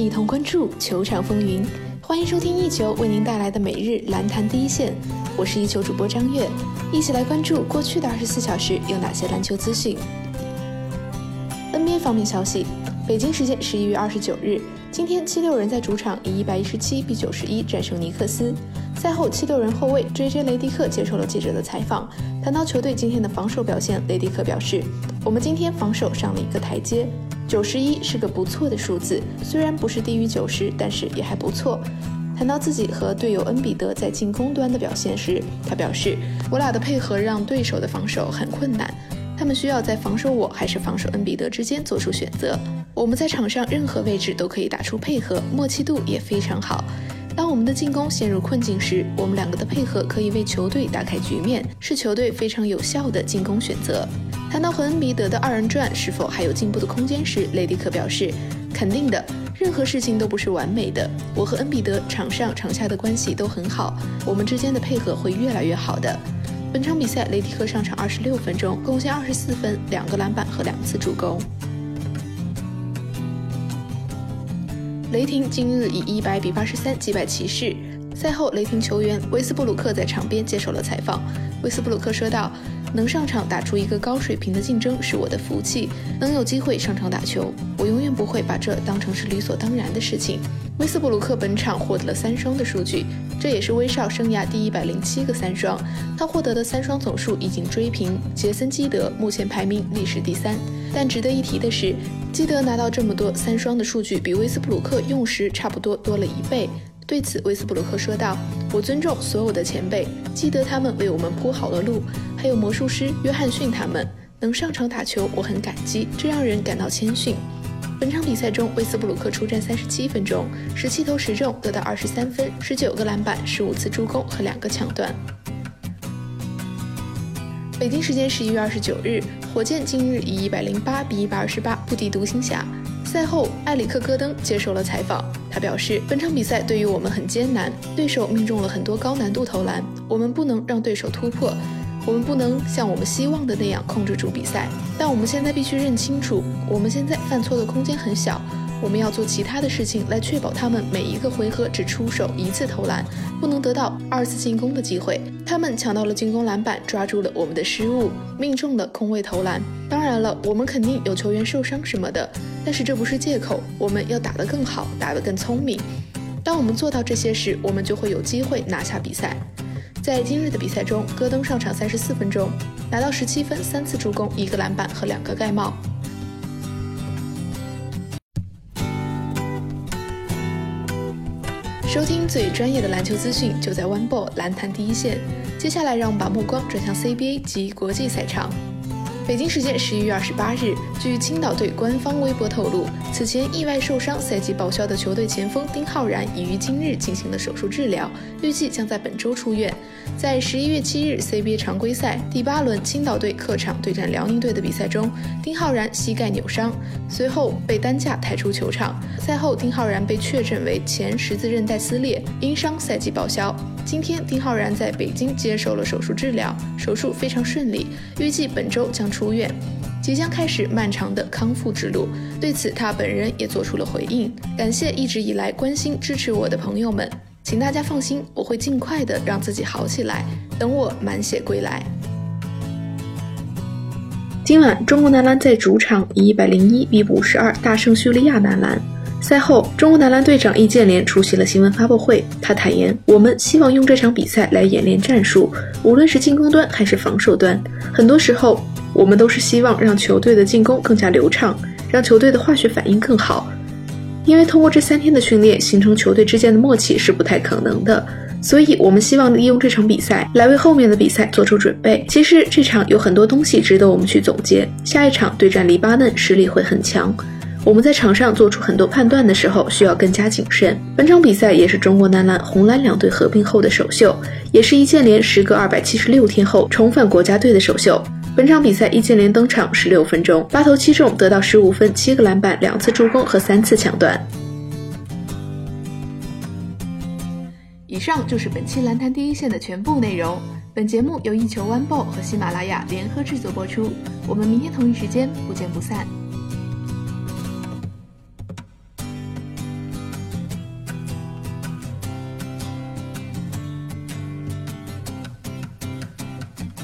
一同关注球场风云。欢迎收听一球为您带来的每日篮坛第一线，我是一球主播张悦，一起来关注过去的二十四小时有哪些篮球资讯。NBA 方面消息，北京时间十一月二十九日，今天七六人在主场以一百一十七比九十一战胜尼克斯。赛后，七六人后卫 J.J. 雷迪克接受了记者的采访，谈到球队今天的防守表现，雷迪克表示：“我们今天防守上了一个台阶。”九十一是个不错的数字，虽然不是低于九十，但是也还不错。谈到自己和队友恩比德在进攻端的表现时，他表示：“我俩的配合让对手的防守很困难，他们需要在防守我还是防守恩比德之间做出选择。我们在场上任何位置都可以打出配合，默契度也非常好。当我们的进攻陷入困境时，我们两个的配合可以为球队打开局面，是球队非常有效的进攻选择。”谈到和恩比德的二人转是否还有进步的空间时，雷迪克表示：“肯定的，任何事情都不是完美的。我和恩比德场上场下的关系都很好，我们之间的配合会越来越好的。”本场比赛，雷迪克上场二十六分钟，贡献二十四分、两个篮板和两次助攻。雷霆今日以一百比八十三击败骑士。赛后，雷霆球员威斯布鲁克在场边接受了采访。威斯布鲁克说道。能上场打出一个高水平的竞争是我的福气，能有机会上场打球，我永远不会把这当成是理所当然的事情。威斯布鲁克本场获得了三双的数据，这也是威少生涯第一百零七个三双，他获得的三双总数已经追平杰森基德，目前排名历史第三。但值得一提的是，基德拿到这么多三双的数据，比威斯布鲁克用时差不多多了一倍。对此，威斯布鲁克说道：“我尊重所有的前辈，记得他们为我们铺好了路，还有魔术师约翰逊他们能上场打球，我很感激，这让人感到谦逊。”本场比赛中，威斯布鲁克出战三十七分钟，十七投十中，得到二十三分、十九个篮板、十五次助攻和两个抢断。北京时间十一月二十九日，火箭今日以一百零八比一百二十八不敌独行侠。赛后，埃里克·戈登接受了采访。他表示，本场比赛对于我们很艰难，对手命中了很多高难度投篮，我们不能让对手突破，我们不能像我们希望的那样控制住比赛。但我们现在必须认清楚，我们现在犯错的空间很小。我们要做其他的事情来确保他们每一个回合只出手一次投篮，不能得到二次进攻的机会。他们抢到了进攻篮板，抓住了我们的失误，命中了空位投篮。当然了，我们肯定有球员受伤什么的，但是这不是借口。我们要打得更好，打得更聪明。当我们做到这些时，我们就会有机会拿下比赛。在今日的比赛中，戈登上场三十四分钟，拿到十七分、三次助攻、一个篮板和两个盖帽。收听最专业的篮球资讯，就在 One Ball 篮坛第一线。接下来，让我们把目光转向 CBA 及国际赛场。北京时间十一月二十八日，据青岛队官方微博透露，此前意外受伤、赛季报销的球队前锋丁浩然已于今日进行了手术治疗，预计将在本周出院。在十一月七日 CBA 常规赛第八轮青岛队客场对战辽宁队的比赛中，丁浩然膝盖扭伤，随后被担架抬出球场。赛后，丁浩然被确诊为前十字韧带撕裂，因伤赛季报销。今天，丁浩然在北京接受了手术治疗，手术非常顺利，预计本周将出院，即将开始漫长的康复之路。对此，他本人也做出了回应，感谢一直以来关心支持我的朋友们，请大家放心，我会尽快的让自己好起来，等我满血归来。今晚，中国男篮在主场以一百零一比五十二大胜叙利亚男篮。赛后，中国男篮队长易建联出席了新闻发布会。他坦言：“我们希望用这场比赛来演练战术，无论是进攻端还是防守端。很多时候，我们都是希望让球队的进攻更加流畅，让球队的化学反应更好。因为通过这三天的训练，形成球队之间的默契是不太可能的。所以，我们希望利用这场比赛来为后面的比赛做出准备。其实，这场有很多东西值得我们去总结。下一场对战黎巴嫩，实力会很强。”我们在场上做出很多判断的时候，需要更加谨慎。本场比赛也是中国男篮、红蓝两队合并后的首秀，也是易建联时隔二百七十六天后重返国家队的首秀。本场比赛，易建联登场十六分钟，八投七中，得到十五分、七个篮板、两次助攻和三次抢断。以上就是本期篮坛第一线的全部内容。本节目由一球 One Ball 和喜马拉雅联合制作播出。我们明天同一时间不见不散。